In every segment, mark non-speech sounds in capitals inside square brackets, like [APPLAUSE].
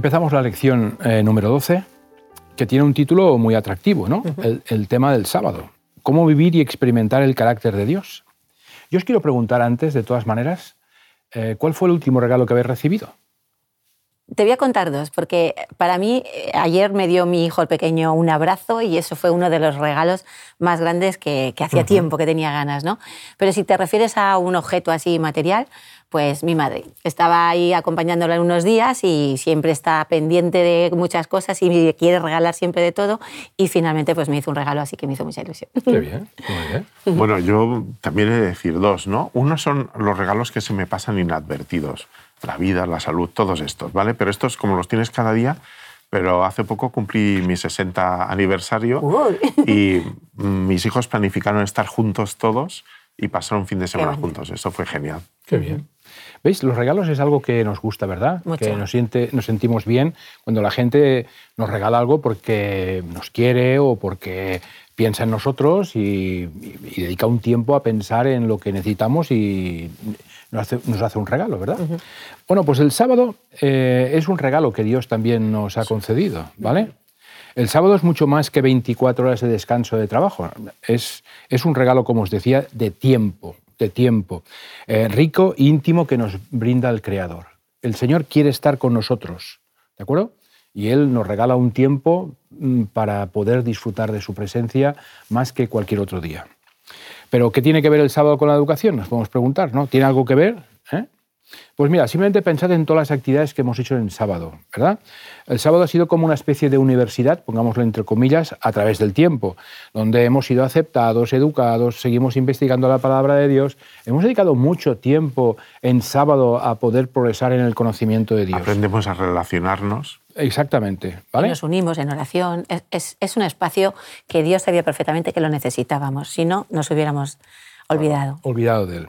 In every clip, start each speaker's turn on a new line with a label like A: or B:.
A: Empezamos la lección eh, número 12, que tiene un título muy atractivo, ¿no? el, tema del sábado. ¿Cómo vivir y experimentar el carácter de Dios? Yo os quiero preguntar antes, de todas maneras, eh, ¿cuál fue el último regalo que habéis recibido?
B: Te voy a contar dos, porque para mí eh, ayer me dio mi hijo el pequeño un abrazo y eso fue uno de los regalos más grandes que, hacía tiempo que tenía ganas, ¿no? Pero si te refieres a un objeto así material, pues mi madre. Estaba ahí acompañándola unos días y siempre está pendiente de muchas cosas y quiere regalar siempre de todo y finalmente pues me hizo un regalo así que me hizo mucha ilusión.
A: Qué [LAUGHS] bien, muy bien.
C: Bueno, yo también he de decir dos, ¿no? Uno son los regalos que se me pasan inadvertidos la vida, la salud, todos estos, ¿vale? Pero estos, como los tienes cada día, pero hace poco cumplí mi 60 aniversario y mis hijos planificaron estar juntos todos y pasar un fin de semana juntos. Eso fue genial.
A: Qué bien. ¿Veis? Los regalos es algo que nos gusta, ¿verdad? Que nos, siente, nos sentimos bien cuando la gente nos regala algo porque nos quiere o porque piensa en nosotros y, dedica un tiempo a pensar en lo que necesitamos y nos hace, un regalo, ¿verdad? Bueno, pues el sábado eh, es un regalo que Dios también nos ha concedido, ¿vale? El sábado es mucho más que 24 horas de descanso de trabajo. Es, es un regalo, como os decía, de tiempo, de tiempo, eh, rico, íntimo, que nos brinda el Creador. El Señor quiere estar con nosotros, ¿de acuerdo? Y Él nos regala un tiempo mm, para poder disfrutar de su presencia más que cualquier otro día. Pero ¿qué tiene que ver el sábado con la educación? Nos podemos preguntar, ¿no? ¿Tiene algo que ver? ¿Eh? Pues mira, simplemente pensad en todas las actividades que hemos hecho en sábado, ¿verdad? El sábado ha sido como una especie de universidad, pongámoslo entre comillas, a través del tiempo, donde hemos sido aceptados, educados, seguimos investigando la palabra de Dios. Hemos dedicado mucho tiempo en sábado a poder progresar en el conocimiento de Dios.
C: Aprendemos a relacionarnos.
A: Exactamente. ¿vale?
B: nos unimos en oración. Es, es un espacio que Dios sabía perfectamente que lo necesitábamos, si no, nos hubiéramos olvidado.
A: Olvidado de él.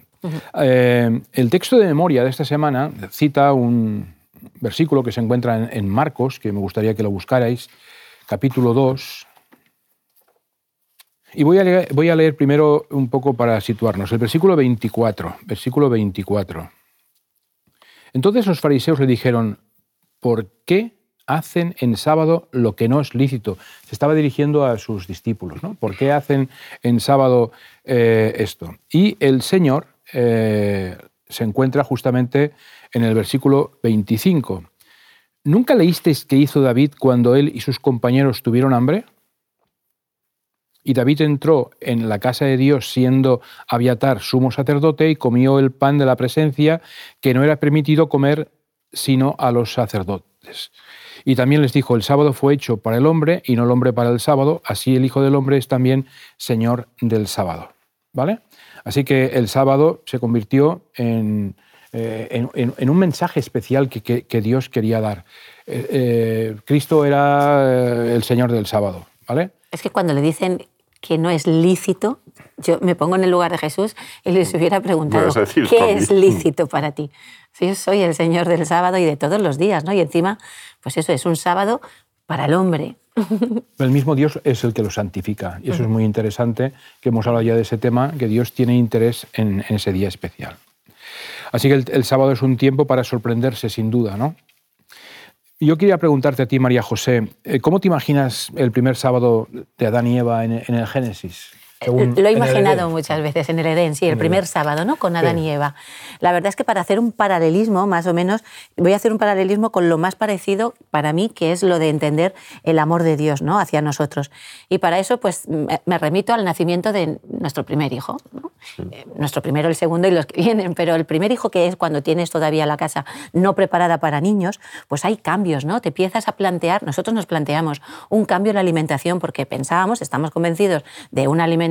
A: Eh, el texto de memoria de esta semana cita un versículo que se encuentra en, Marcos, que me gustaría que lo buscarais, capítulo 2. Y voy a, leer, voy a leer primero un poco para situarnos. El versículo 24. Versículo 24. Entonces los fariseos le dijeron, ¿por qué hacen en sábado lo que no es lícito? Se estaba dirigiendo a sus discípulos, ¿no? ¿Por qué hacen en sábado eh, esto? Y el Señor eh, se encuentra justamente en el versículo 25. ¿Nunca leísteis qué hizo David cuando él y sus compañeros tuvieron hambre? Y David entró en la casa de Dios siendo Abiatar sumo sacerdote y comió el pan de la presencia que no era permitido comer sino a los sacerdotes. Y también les dijo, el sábado fue hecho para el hombre y no el hombre para el sábado, así el Hijo del Hombre es también Señor del sábado. ¿Vale? Así que el sábado se convirtió en, eh, un mensaje especial que, Dios quería dar. Eh, eh, Cristo era el Señor del sábado, ¿vale?
B: Es que cuando le dicen que no es lícito, yo me pongo en el lugar de Jesús y les hubiera preguntado, ¿qué es lícito para ti? Si yo soy el Señor del sábado y de todos los días, ¿no? Y encima, pues eso es un sábado para el hombre, [LAUGHS]
A: el mismo Dios es el que lo santifica. Y eso es muy interesante, que hemos hablado ya de ese tema, que Dios tiene interés en, ese día especial. Así que el, sábado es un tiempo para sorprenderse, sin duda, ¿no? Yo quería preguntarte a ti, María José, eh, ¿cómo te imaginas el primer sábado de Adán y Eva en el Génesis?
B: Lo he imaginado muchas veces en el Edén, sí, el primer sábado, ¿no? Con Adán y Eva. La verdad es que para hacer un paralelismo, más o menos, voy a hacer un paralelismo con lo más parecido para mí, que es lo de entender el amor de Dios, ¿no? Hacia nosotros. Y para eso, pues, me remito al nacimiento de nuestro primer hijo, eh, Nuestro primero, el segundo y los que vienen, pero el primer hijo que es cuando tienes todavía la casa no preparada para niños, pues hay cambios, ¿no? Te empiezas a plantear, nosotros nos planteamos un cambio en la alimentación porque pensábamos, estamos convencidos de una alimentación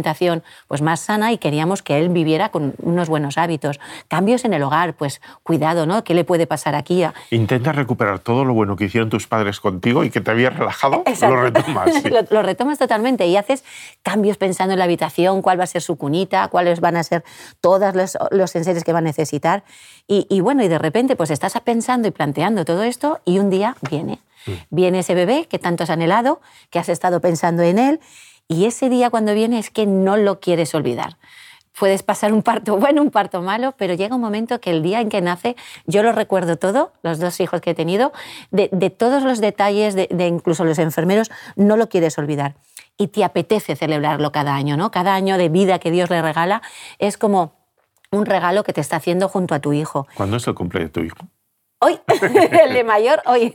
B: pues más sana y queríamos que él viviera con unos buenos hábitos. Cambios en el hogar, pues cuidado, ¿no? ¿Qué le puede pasar aquí?
C: Intenta recuperar todo lo bueno que hicieron tus padres contigo y que te había relajado, lo retomas. [LAUGHS]
B: lo, retomas totalmente y haces cambios pensando en la habitación, cuál va a ser su cunita, cuáles van a ser todos los, los enseres que va a necesitar. Y, y bueno, y de repente pues estás pensando y planteando todo esto y un día viene. Mm. Viene ese bebé que tanto has anhelado, que has estado pensando en él y ese día cuando viene es que no lo quieres olvidar. puedes pasar un parto bueno, un parto malo, pero llega un momento que el día en que nace, yo lo recuerdo todo, los dos hijos que he tenido, de, todos los detalles, de, incluso los enfermeros, no lo quieres olvidar. Y te apetece celebrarlo cada año, ¿no? Cada año de vida que Dios le regala es como un regalo que te está haciendo junto a tu hijo.
C: ¿Cuándo es el cumpleaños de tu hijo?
B: Hoy, [LAUGHS] el de mayor, hoy,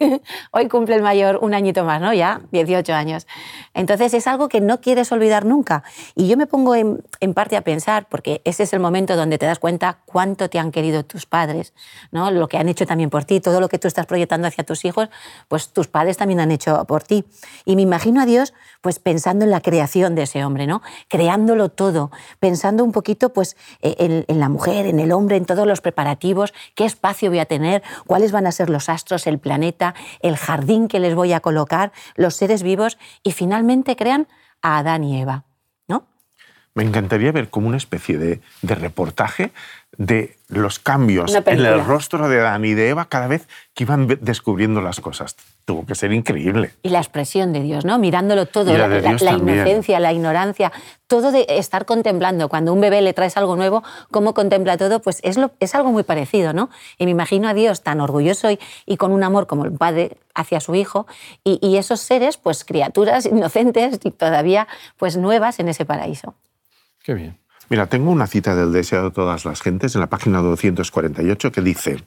B: hoy cumple el mayor un añito más, ¿no? Ya, 18 años. Entonces es algo que no quieres olvidar nunca. Y yo me pongo en, parte a pensar, porque ese es el momento donde te das cuenta cuánto te han querido tus padres, ¿no? Lo que han hecho también por ti, todo lo que tú estás proyectando hacia tus hijos, pues tus padres también han hecho por ti. Y me imagino a Dios pues pensando en la creación de ese hombre, ¿no? Creándolo todo, pensando un poquito pues e, en, en la mujer, en el hombre, en todos los preparativos, qué espacio voy a tener, cuáles van a ser los astros, el planeta, el jardín que les voy a colocar, los seres vivos, y finalmente crean a Adán y Eva. ¿no?
C: Me encantaría ver como una especie de, de reportaje de los cambios en el rostro de Adán y de Eva cada vez que iban descubriendo las cosas. Tuvo que ser increíble.
B: Y la expresión de Dios, ¿no? Mirándolo todo, la, la, inocencia, la ignorancia, todo de estar contemplando. Cuando a un bebé le traes algo nuevo, cómo contempla todo, pues es, lo, es algo muy parecido, ¿no? Y me imagino a Dios tan orgulloso y, y con un amor como el padre hacia su hijo, y, y esos seres, pues criaturas [LAUGHS] inocentes y todavía pues nuevas en ese paraíso.
A: Qué bien.
C: Mira, tengo una cita del deseado de todas las gentes en la página 248 que dice,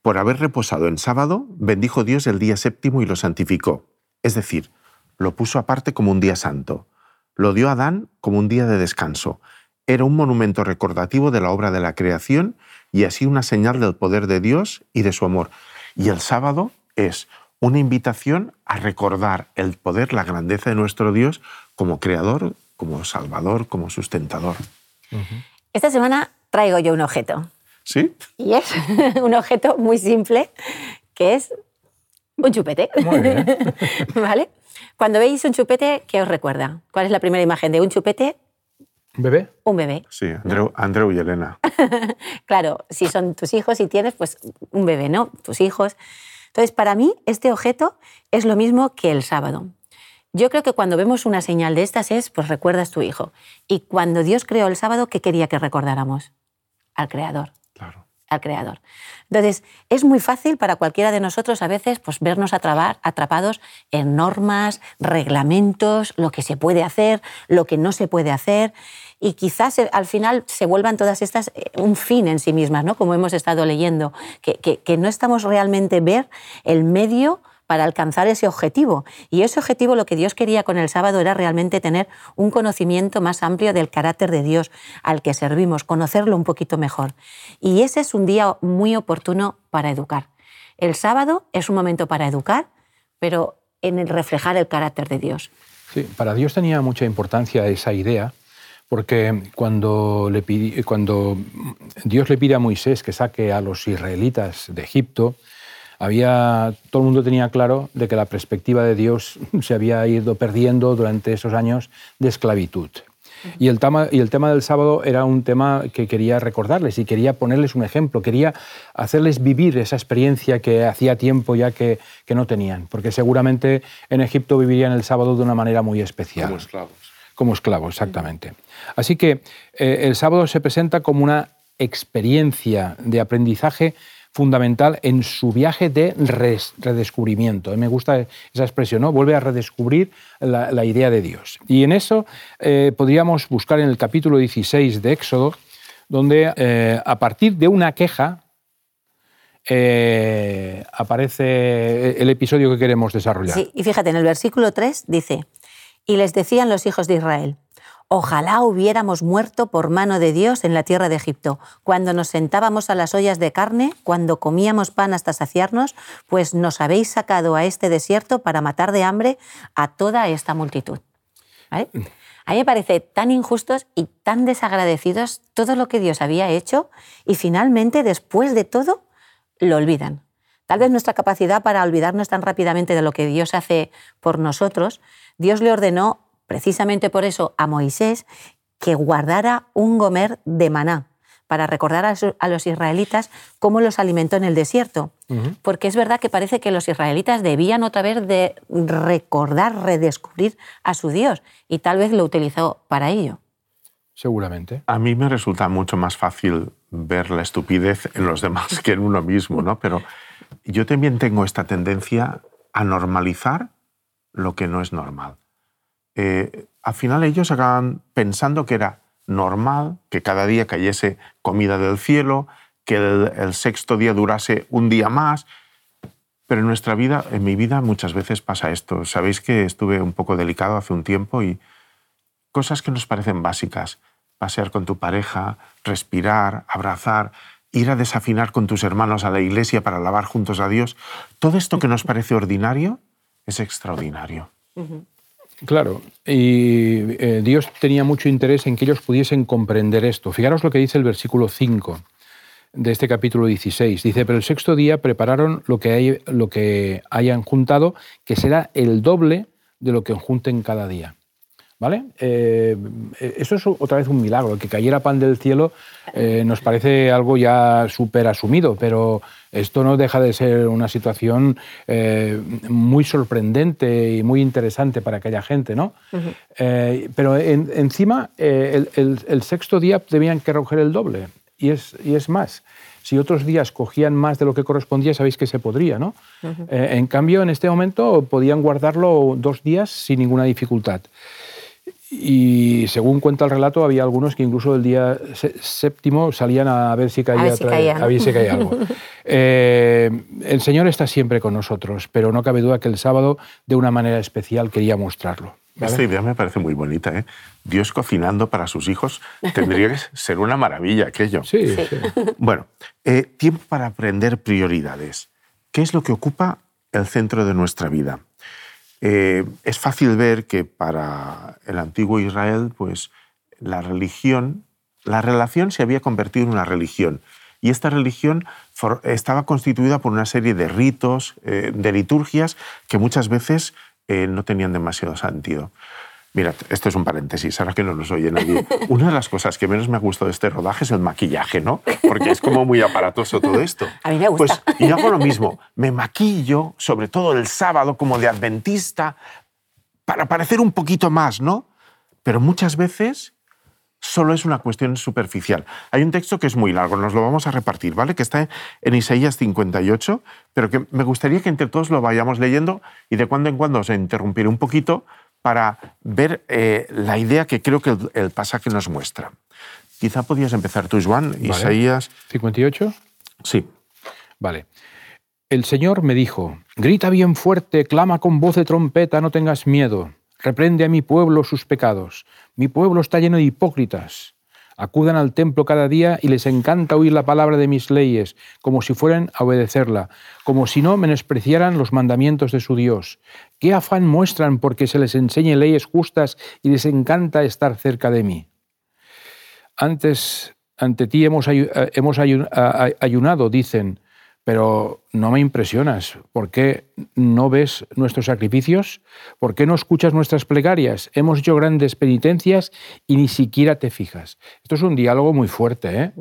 C: por haber reposado en sábado, bendijo Dios el día séptimo y lo santificó, es decir, lo puso aparte como un día santo. Lo dio a Adán como un día de descanso. Era un monumento recordativo de la obra de la creación y así una señal del poder de Dios y de su amor. Y el sábado es una invitación a recordar el poder, la grandeza de nuestro Dios como creador, como salvador, como sustentador.
B: Esta semana traigo yo un objeto.
C: ¿Sí?
B: Y es [LAUGHS] un objeto muy simple, que es un chupete.
A: Muy bien. [LAUGHS]
B: ¿Vale? Cuando veis un chupete, ¿qué os recuerda? ¿Cuál es la primera imagen de un chupete?
A: ¿Un bebé?
B: Un bebé.
C: Sí, Andreu, y Elena. [LAUGHS]
B: claro, si son tus hijos y tienes, pues un bebé, ¿no? Tus hijos. Entonces, para mí, este objeto es lo mismo que el sábado. Yo creo que cuando vemos una señal de estas es, pues recuerdas tu hijo. Y cuando Dios creó el sábado, ¿qué quería que recordáramos? Al Creador.
C: Claro.
B: Al Creador. Entonces, es muy fácil para cualquiera de nosotros a veces pues, vernos atrapados en normas, reglamentos, lo que se puede hacer, lo que no se puede hacer. Y quizás eh, al final se vuelvan todas estas eh, un fin en sí mismas, ¿no? como hemos estado leyendo, que, que no estamos realmente ver el medio para alcanzar ese objetivo. Y ese objetivo lo que Dios quería con el sábado era realmente tener un conocimiento más amplio del carácter de Dios al que servimos, conocerlo un poquito mejor. Y ese es un día muy oportuno para educar. El sábado es un momento para educar, pero en el reflejar el carácter de Dios.
A: Sí, para Dios tenía mucha importancia esa idea, porque cuando, le cuando Dios le pide a Moisés que saque a los israelitas de Egipto, había, todo el mundo tenía claro de que la perspectiva de Dios [LAUGHS] se había ido perdiendo durante esos años de esclavitud. Y el, tema, y el tema del sábado era un tema que quería recordarles y quería ponerles un ejemplo, quería hacerles vivir esa experiencia que hacía tiempo ya que, que no tenían, porque seguramente en Egipto vivirían el sábado de una manera muy especial.
C: Como esclavos.
A: Como esclavos, exactamente. Así que eh, el sábado se presenta como una experiencia de aprendizaje fundamental en su viaje de redescubrimiento. Me gusta esa expresión, ¿no? Vuelve a redescubrir la, idea de Dios. Y en eso eh, podríamos buscar en el capítulo 16 de Éxodo, donde eh, a partir de una queja eh, aparece el episodio que queremos desarrollar.
B: Sí, y fíjate, en el versículo 3 dice, y les decían los hijos de Israel, Ojalá hubiéramos muerto por mano de Dios en la tierra de Egipto, cuando nos sentábamos a las ollas de carne, cuando comíamos pan hasta saciarnos, pues nos habéis sacado a este desierto para matar de hambre a toda esta multitud. A mí me parece tan injustos y tan desagradecidos todo lo que Dios había hecho y finalmente, después de todo, lo olvidan. Tal vez nuestra capacidad para olvidarnos tan rápidamente de lo que Dios hace por nosotros, Dios le ordenó precisamente por eso a Moisés que guardara un gomer de maná para recordar a, los israelitas cómo los alimentó en el desierto. Porque es verdad que parece que los israelitas debían otra vez de recordar, redescubrir a su Dios y tal vez lo utilizó para ello.
A: seguramente.
C: A mí me resulta mucho más fácil ver la estupidez en los demás que en uno mismo, ¿no? Pero yo también tengo esta tendencia a normalizar lo que no es normal. Eh, al final ellos acaban pensando que era normal que cada día cayese comida del cielo, que el, sexto día durase un día más. Pero en nuestra vida, en mi vida, muchas veces pasa esto. Sabéis que estuve un poco delicado hace un tiempo y cosas que nos parecen básicas. Pasear con tu pareja, respirar, abrazar, ir a desafinar con tus hermanos a la iglesia para alabar juntos a Dios. Todo esto que nos parece ordinario es extraordinario.
A: Claro, y eh, Dios tenía mucho interés en que ellos pudiesen comprender esto. Fijaros lo que dice el versículo 5 de este capítulo 16. Dice, pero el sexto día prepararon lo que, hay, lo que hayan juntado, que será el doble de lo que junten cada día. ¿Vale? Eh, eso es otra vez un milagro. Que cayera pan del cielo eh, nos parece algo ya súper asumido, pero esto no deja de ser una situación eh, muy sorprendente y muy interesante para aquella gente, ¿no? pero encima, el, sexto día debían que recoger el doble. Y es, y es más, si otros días cogían más de lo que correspondía, sabéis que se podría, ¿no? en cambio, en este momento podían guardarlo dos días sin ninguna dificultad. Y según cuenta el relato, había algunos que incluso el día séptimo salían a ver si caía, a ver si caía, algo. [LAUGHS] Eh, el Señor está siempre con nosotros, pero no cabe duda que el sábado, de una manera especial, quería mostrarlo.
C: Esta idea me parece muy bonita. ¿eh? Dios cocinando para sus hijos tendría que [LAUGHS] ser una maravilla aquello.
A: Sí. sí. [LAUGHS]
C: Bueno, eh, tiempo para aprender prioridades. ¿Qué es lo que ocupa el centro de nuestra vida? Eh, es fácil ver que para el antiguo Israel, pues la religión, la relación se había convertido en una religión. Y esta religión estaba constituida por una serie de ritos, eh, de liturgias, que muchas veces eh, no tenían demasiado sentido. Mira, esto es un paréntesis, ahora que no nos oye nadie. Una de las cosas que menos me ha gustado de este rodaje es el maquillaje, ¿no? Porque es como muy aparatoso todo esto. [LAUGHS]
B: A mí me gusta.
C: Pues, y hago lo mismo, me maquillo, sobre todo el sábado, como de adventista, para parecer un poquito más, ¿no? Pero muchas veces solo es una cuestión superficial. Hay un texto que es muy largo, nos lo vamos a repartir, ¿vale? Que está en Isaías 58, pero que me gustaría que entre todos lo vayamos leyendo y de cuando en cuando os interrumpiré un poquito para ver eh, la idea que creo que el, pasaje nos muestra. Quizá podías empezar tú, Juan, Isaías.
A: ¿58?
C: Sí.
A: Vale. El Señor me dijo, grita bien fuerte, clama con voz de trompeta, no tengas miedo, reprende a mi pueblo sus pecados. Mi pueblo está lleno de hipócritas. Acudan al templo cada día y les encanta oír la palabra de mis leyes, como si fueran a obedecerla, como si no menospreciaran los mandamientos de su Dios. ¿Qué afán muestran porque se les enseñe leyes justas y les encanta estar cerca de mí? Antes, ante ti hemos, ayunado, dicen, pero no me impresionas. ¿Por qué no ves nuestros sacrificios? ¿Por qué no escuchas nuestras plegarias? Hemos hecho grandes penitencias y ni siquiera te fijas. Esto es un diálogo muy fuerte, ¿eh?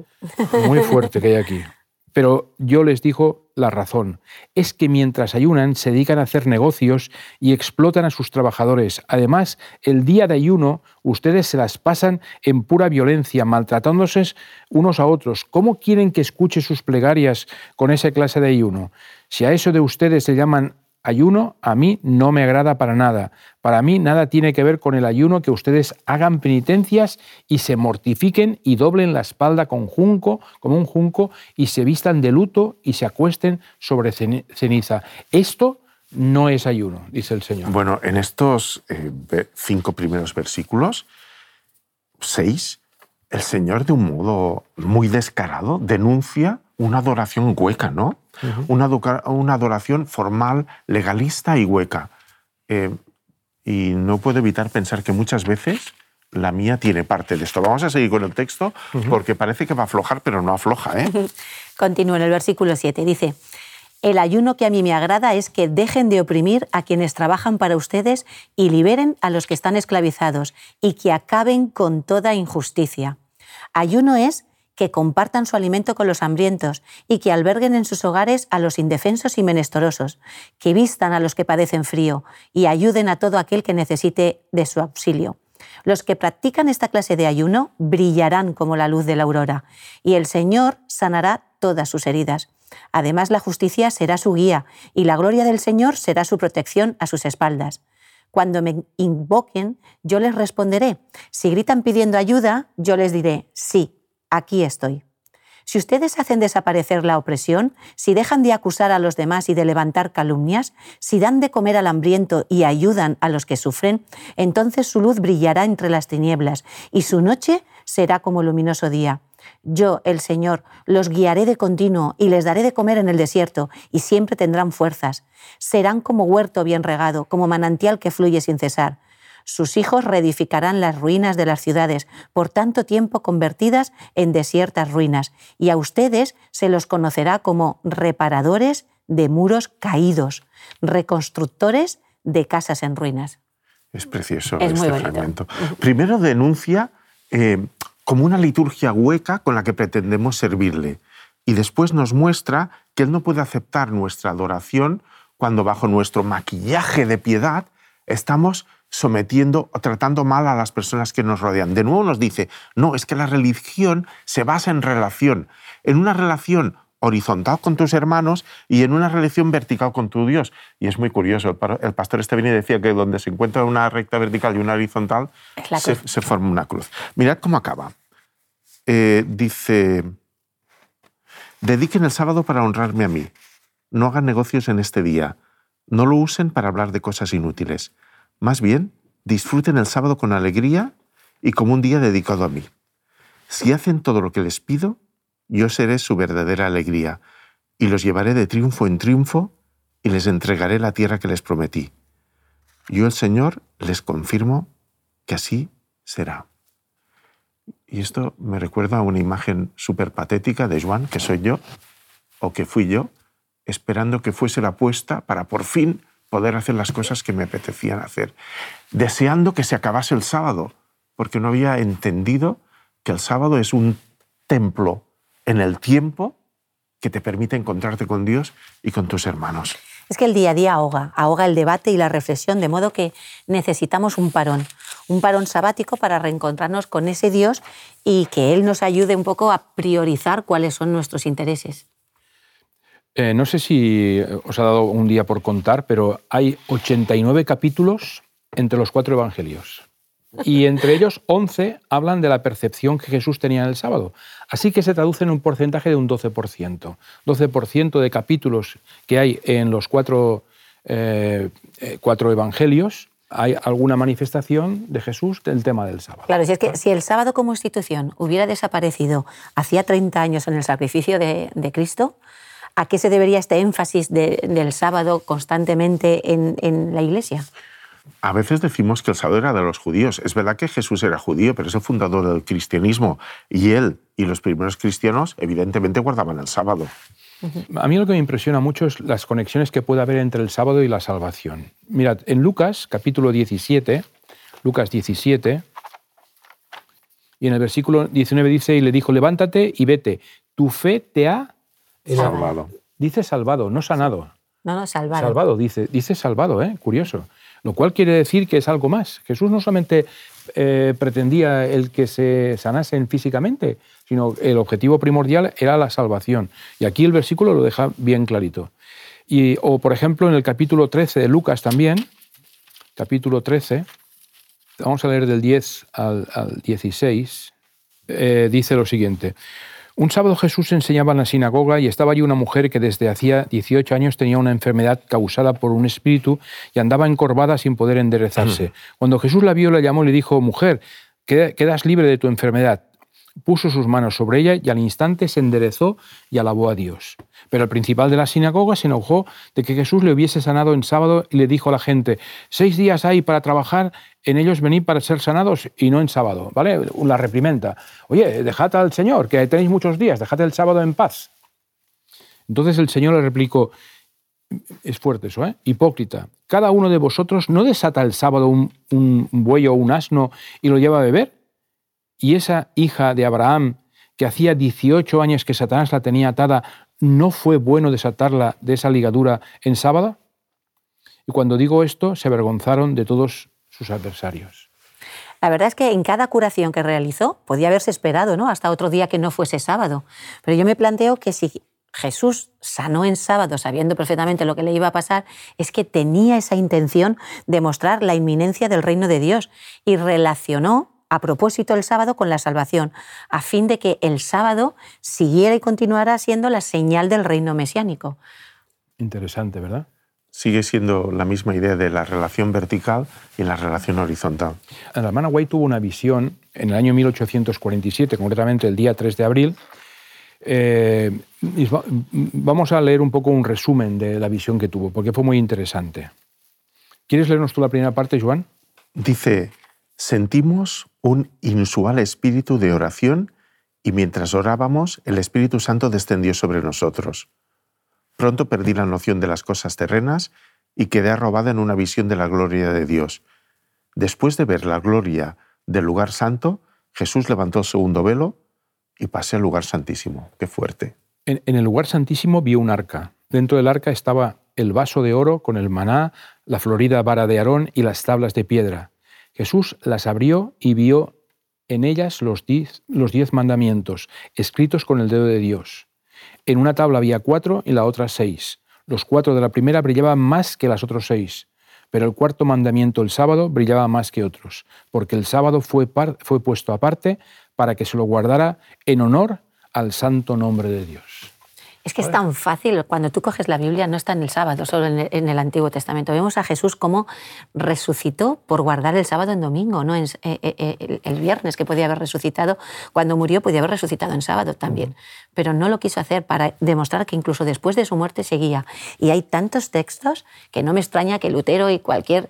A: Muy fuerte que hay aquí. Pero yo les digo la razón. Es que mientras ayunan se dedican a hacer negocios y explotan a sus trabajadores. Además, el día de ayuno ustedes se las pasan en pura violencia, maltratándose unos a otros. ¿Cómo quieren que escuche sus plegarias con esa clase de ayuno? Si a eso de ustedes se llaman ayuno a mí no me agrada para nada. Para mí nada tiene que ver con el ayuno que ustedes hagan penitencias y se mortifiquen y doblen la espalda con junco, como un junco, y se vistan de luto y se acuesten sobre ceniza. Esto no es ayuno, dice el Señor.
C: Bueno, en estos eh, cinco primeros versículos, seis, el Señor de un modo muy descarado denuncia una adoración hueca, ¿no? una, una, adoración formal, legalista y hueca. Eh, y no puedo evitar pensar que muchas veces la mía tiene parte de esto. Vamos a seguir con el texto porque parece que va a aflojar, pero no afloja. ¿eh? [LAUGHS]
B: Continúa en el versículo 7. Dice, el ayuno que a mí me agrada es que dejen de oprimir a quienes trabajan para ustedes y liberen a los que están esclavizados y que acaben con toda injusticia. Ayuno es que compartan su alimento con los hambrientos y que alberguen en sus hogares a los indefensos y menesterosos, que vistan a los que padecen frío y ayuden a todo aquel que necesite de su auxilio. Los que practican esta clase de ayuno brillarán como la luz de la aurora, y el Señor sanará todas sus heridas. Además, la justicia será su guía, y la gloria del Señor será su protección a sus espaldas. Cuando me invoquen, yo les responderé. Si gritan pidiendo ayuda, yo les diré, sí, aquí estoy. Si ustedes hacen desaparecer la opresión, si dejan de acusar a los demás y de levantar calumnias, si dan de comer al hambriento y ayudan a los que sufren, entonces su luz brillará entre las tinieblas y su noche será como luminoso día. Yo, el Señor, los guiaré de continuo y les daré de comer en el desierto, y siempre tendrán fuerzas. Serán como huerto bien regado, como manantial que fluye sin cesar. Sus hijos reedificarán las ruinas de las ciudades, por tanto tiempo convertidas en desiertas ruinas, y a ustedes se los conocerá como reparadores de muros caídos, reconstructores de casas en ruinas.
C: Es precioso este fragmento. Primero denuncia eh, como una liturgia hueca con la que pretendemos servirle, y después nos muestra que Él no puede aceptar nuestra adoración cuando bajo nuestro maquillaje de piedad estamos sometiendo o tratando mal a las personas que nos rodean. De nuevo nos dice, no, es que la religión se basa en relación, en una relación horizontal con tus hermanos y en una relación vertical con tu Dios. Y es muy curioso, el pastor este y decía que donde se encuentra una recta vertical y una horizontal, se, forma una cruz. Mirad cómo acaba. Eh, dice, dediquen el sábado para honrarme a mí. No hagan negocios en este día. No lo usen para hablar de cosas inútiles. Más bien, disfruten el sábado con alegría y como un día dedicado a mí. Si hacen todo lo que les pido, yo seré su verdadera alegría y los llevaré de triunfo en triunfo y les entregaré la tierra que les prometí. Yo el Señor les confirmo que así será. Y esto me recuerda a una imagen súper patética de Juan, que soy yo, o que fui yo, esperando que fuese la puesta para por fin poder hacer las cosas que me apetecían hacer, deseando que se acabase el sábado, porque no había entendido que el sábado es un templo en el tiempo que te permite encontrarte con Dios y con tus hermanos.
B: Es que el día a día ahoga, ahoga el debate y la reflexión, de modo que necesitamos un parón, un parón sabático para reencontrarnos con ese Dios y que Él nos ayude un poco a priorizar cuáles son nuestros intereses.
A: Eh, no sé si os ha dado un día por contar, pero hay 89 capítulos entre los cuatro evangelios. Y entre ellos 11 hablan de la percepción que Jesús tenía en el sábado. Así que se traduce en un porcentaje de un 12%. 12% de capítulos que hay en los cuatro, eh, eh, cuatro evangelios hay alguna manifestación de Jesús del tema del sábado.
B: Claro, si es que si el sábado como institución hubiera desaparecido hacía 30 años en el sacrificio de Cristo, ¿A qué se debería este énfasis del sábado constantemente en, la Iglesia?
C: A veces decimos que el sábado era de los judíos. Es verdad que Jesús era judío, pero es el fundador del cristianismo. Y él y los primeros cristianos evidentemente guardaban el sábado.
A: A mí lo que me impresiona mucho es las conexiones que puede haber entre el sábado y la salvación. Mirad, en Lucas, capítulo 17, Lucas 17, y en el versículo 19 dice, y le dijo, levántate y vete, tu fe te ha
C: Salvado.
A: Dice salvado, no sanado.
B: No, no, salvado.
A: Salvado, dice, dice salvado, ¿eh? curioso. Lo cual quiere decir que es algo más. Jesús no solamente eh, pretendía el que se sanasen físicamente, sino el objetivo primordial era la salvación. Y aquí el versículo lo deja bien clarito. Y, o, por ejemplo, en el capítulo 13 de Lucas también, capítulo 13, vamos a leer del 10 al, 16, eh, dice lo siguiente. Un sábado Jesús enseñaba en la sinagoga y estaba allí una mujer que desde hacía 18 años tenía una enfermedad causada por un espíritu y andaba encorvada sin poder enderezarse. Cuando Jesús la vio, la llamó y le dijo, mujer, quedas libre de tu enfermedad puso sus manos sobre ella y al instante se enderezó y alabó a Dios. Pero el principal de la sinagoga se enojó de que Jesús le hubiese sanado en sábado y le dijo a la gente, seis días hay para trabajar, en ellos venid para ser sanados y no en sábado. ¿Vale? La reprimenda. Oye, dejad al Señor, que tenéis muchos días, dejad el sábado en paz. Entonces el Señor le replicó, es fuerte eso, ¿eh? Hipócrita, cada uno de vosotros no desata el sábado un, un buey o un asno y lo lleva a beber y esa hija de Abraham, que hacía 18 años que Satanás la tenía atada, ¿no fue bueno desatarla de esa ligadura en sábado? Y cuando digo esto, se avergonzaron de todos sus adversarios.
B: La verdad es que en cada curación que realizó podía haberse esperado, ¿no? Hasta otro día que no fuese sábado. Pero yo me planteo que si Jesús sanó en sábado sabiendo perfectamente lo que le iba a pasar, es que tenía esa intención de mostrar la inminencia del reino de Dios y relacionó a propósito el sábado con la salvación, a fin de que el sábado siguiera y continuara siendo la señal del reino mesiánico.
A: Interesante, ¿verdad?
C: Sigue siendo la misma idea de la relación vertical y la relación horizontal.
A: La hermana White tuvo una visión en el año 1847, concretamente el día 3 de abril, eh, vamos a leer un poco un resumen de la visión que tuvo, porque fue muy interesante. ¿Quieres leernos tú la primera parte, Joan?
C: Dice, sentimos un inusual espíritu de oración y mientras orábamos, el Espíritu Santo descendió sobre nosotros. Pronto perdí la noción de las cosas terrenas y quedé arrobada en una visión de la gloria de Dios. Después de ver la gloria del lugar santo, Jesús levantó el segundo velo y pasé al lugar santísimo. Qué fuerte.
A: En, el lugar santísimo vio un arca. Dentro del arca estaba el vaso de oro con el maná, la florida vara de Aarón y las tablas de piedra. Jesús las abrió y vio en ellas los diez, mandamientos, escritos con el dedo de Dios. En una tabla había cuatro y la otra seis. Los cuatro de la primera brillaban más que las otras seis, pero el cuarto mandamiento, el sábado, brillaba más que otros, porque el sábado fue puesto aparte para que se lo guardara en honor al santo nombre de Dios.
B: Es que es tan fácil, cuando tú coges la Biblia no está en el sábado, solo en el, Antiguo Testamento. Vemos a Jesús cómo resucitó por guardar el sábado en domingo, no en, eh, eh, eh, el viernes que podía haber resucitado, cuando murió podía haber resucitado en sábado también, pero no lo quiso hacer para demostrar que incluso después de su muerte seguía. Y hay tantos textos que no me extraña que Lutero y cualquier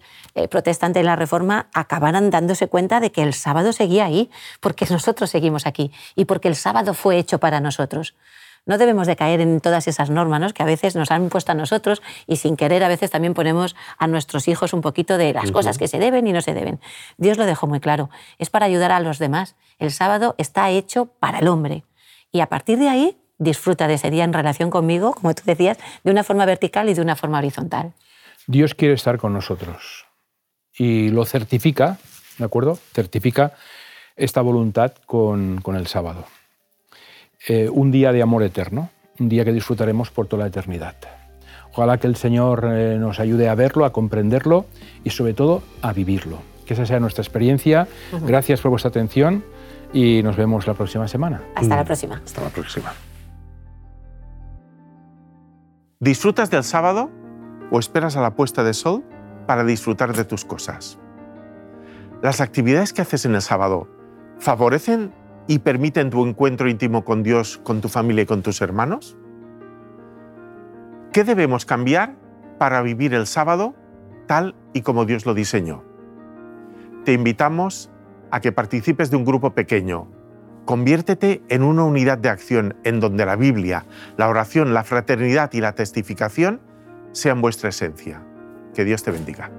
B: protestante de la Reforma acabaran dándose cuenta de que el sábado seguía ahí, porque [LAUGHS] nosotros seguimos aquí y porque el sábado fue hecho para nosotros no debemos de caer en todas esas normas que a veces nos han puesto a nosotros y sin querer a veces también ponemos a nuestros hijos un poquito de las cosas que se deben y no se deben. Dios lo dejó muy claro. Es para ayudar a los demás. El sábado está hecho para el hombre. Y a partir de ahí disfruta de ese día en relación conmigo, como tú decías, de una forma vertical y de una forma horizontal.
A: Dios quiere estar con nosotros y lo certifica, ¿de acuerdo? Certifica esta voluntad con, con el sábado. Eh, un día de amor eterno, un día que disfrutaremos por toda la eternidad. Ojalá que el Señor eh, nos ayude a verlo, a comprenderlo y sobre todo a vivirlo. Que esa sea nuestra experiencia. Gracias por vuestra atención y nos vemos la próxima semana.
B: Hasta la próxima.
C: Hasta la próxima. ¿Disfrutas del sábado o esperas a la puesta de sol para disfrutar de tus cosas? ¿Las actividades que haces en el sábado favorecen y permiten tu encuentro íntimo con Dios, con tu familia y con tus hermanos? ¿Qué debemos cambiar para vivir el sábado tal y como Dios lo diseñó? Te invitamos a que participes de un grupo pequeño. Conviértete en una unidad de acción en donde la Biblia, la oración, la fraternidad y la testificación sean vuestra esencia. Que Dios te bendiga.